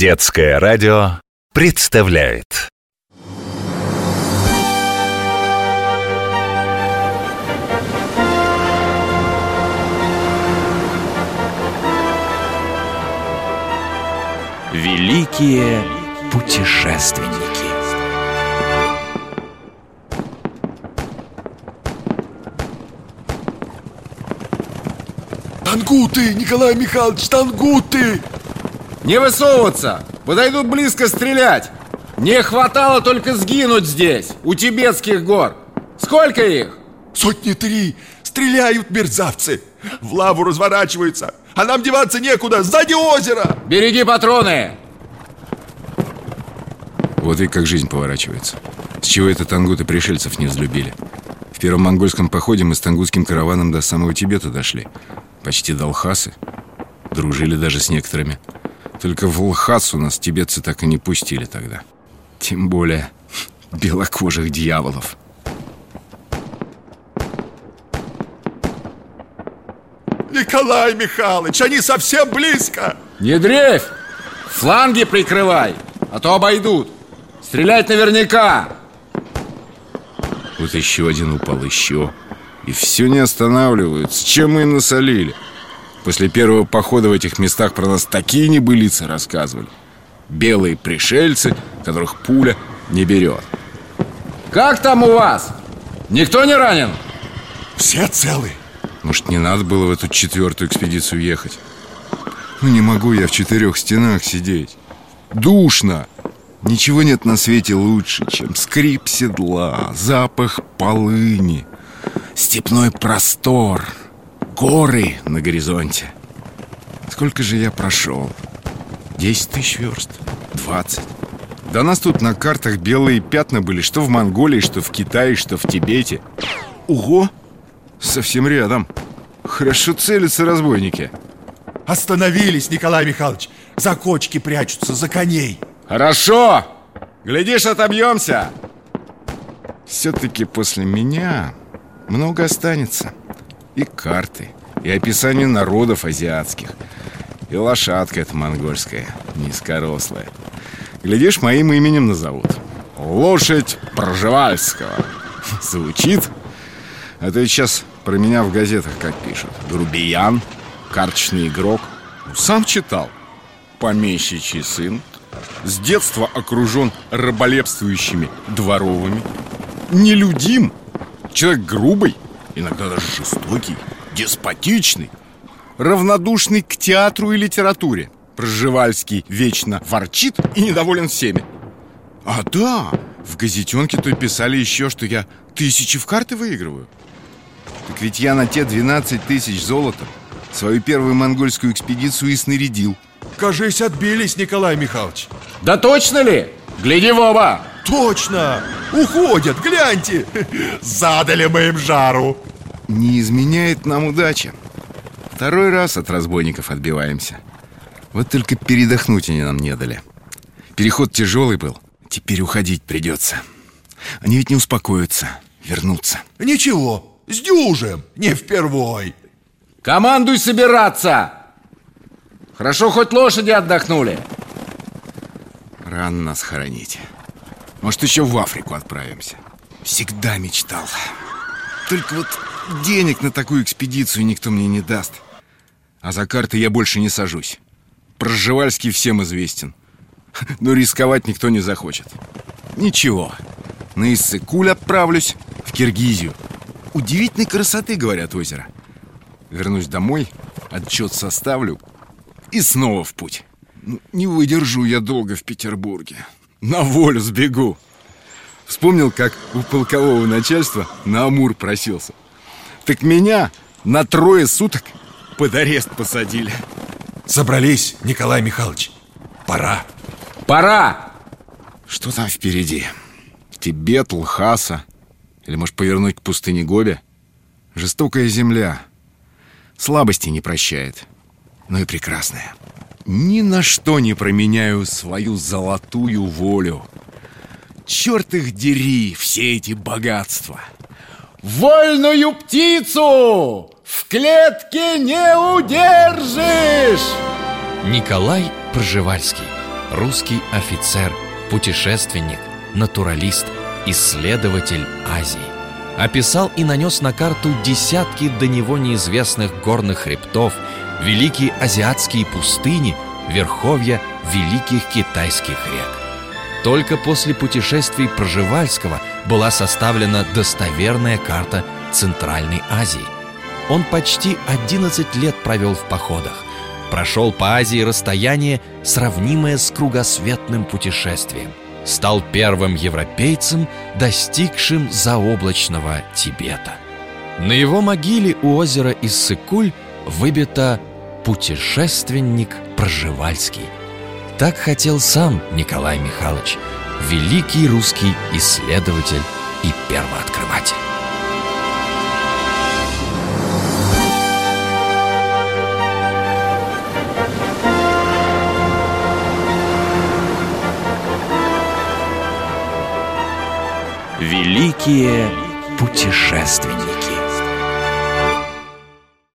Детское радио представляет Великие путешественники Тангуты, Николай Михайлович, тангуты! Не высовываться! Подойдут близко стрелять! Не хватало только сгинуть здесь, у тибетских гор! Сколько их? Сотни три! Стреляют мерзавцы! В лаву разворачиваются! А нам деваться некуда! Сзади озеро! Береги патроны! Вот и как жизнь поворачивается. С чего это тангуты пришельцев не взлюбили? В первом монгольском походе мы с тангутским караваном до самого Тибета дошли. Почти до Лхасы. Дружили даже с некоторыми. Только в Лхасу нас тибетцы так и не пустили тогда. Тем более белокожих дьяволов. Николай Михайлович, они совсем близко! Не дрейфь! Фланги прикрывай, а то обойдут. Стрелять наверняка! Вот еще один упал, еще. И все не останавливаются. Чем мы им насолили? После первого похода в этих местах про нас такие небылицы рассказывали. Белые пришельцы, которых пуля не берет. Как там у вас? Никто не ранен? Все целы? Может, не надо было в эту четвертую экспедицию ехать? Ну, не могу я в четырех стенах сидеть. Душно. Ничего нет на свете лучше, чем скрип седла, запах полыни, степной простор, горы на горизонте. Сколько же я прошел? Десять тысяч верст? Двадцать? Да нас тут на картах белые пятна были, что в Монголии, что в Китае, что в Тибете. Ого! Совсем рядом. Хорошо целятся разбойники. Остановились, Николай Михайлович! За кочки прячутся, за коней! Хорошо! Глядишь, отобьемся! Все-таки после меня много останется. И карты, и описание народов азиатских, и лошадка эта монгольская, низкорослая. Глядишь, моим именем назовут. Лошадь Проживальского. Звучит? А то сейчас про меня в газетах как пишут. Грубиян, карточный игрок. Сам читал. Помещичий сын. С детства окружен раболепствующими дворовыми. Нелюдим. Человек грубый, иногда даже жестокий, деспотичный. Равнодушный к театру и литературе. Пржевальский вечно ворчит и недоволен всеми. А да, в газетенке то писали еще, что я тысячи в карты выигрываю. Так ведь я на те 12 тысяч золота свою первую монгольскую экспедицию и снарядил. Кажись, отбились, Николай Михайлович Да точно ли? Гляди в оба! Точно! Уходят, гляньте! Задали мы им жару Не изменяет нам удача. Второй раз от разбойников отбиваемся. Вот только передохнуть они нам не дали. Переход тяжелый был. Теперь уходить придется. Они ведь не успокоятся Вернутся. Ничего, сдюжим, не впервой. Командуй собираться! Хорошо, хоть лошади отдохнули. Рано нас хоронить. Может, еще в Африку отправимся. Всегда мечтал. Только вот денег на такую экспедицию никто мне не даст. А за карты я больше не сажусь. Проживальский всем известен. Но рисковать никто не захочет. Ничего. На Иссыкуль отправлюсь В Киргизию. Удивительной красоты, говорят, озеро. Вернусь домой Отчет составлю И снова в путь. Ну, Не выдержу я долго в Петербурге. На волю сбегу. Вспомнил, как у полкового начальства на Амур просился Так меня на трое суток под арест посадили Собрались, Николай Михайлович Пора Пора! Что там впереди? Тибет, Лхаса? Или, может, повернуть к пустыне Гоби? Жестокая земля Слабости не прощает Но и прекрасная Ни на что не променяю свою золотую волю Черт их дери, все эти богатства Вольную птицу в клетке не удержишь! Николай Пржевальский. Русский офицер, путешественник, натуралист, исследователь Азии. Описал и нанес на карту десятки до него неизвестных горных хребтов Великие азиатские пустыни, верховья великих китайских рек только после путешествий Проживальского была составлена достоверная карта Центральной Азии. Он почти 11 лет провел в походах, прошел по Азии расстояние, сравнимое с кругосветным путешествием, стал первым европейцем, достигшим заоблачного Тибета. На его могиле у озера Иссыкуль выбито «Путешественник Проживальский». Так хотел сам Николай Михайлович, великий русский исследователь и первооткрыватель. Великие путешественники.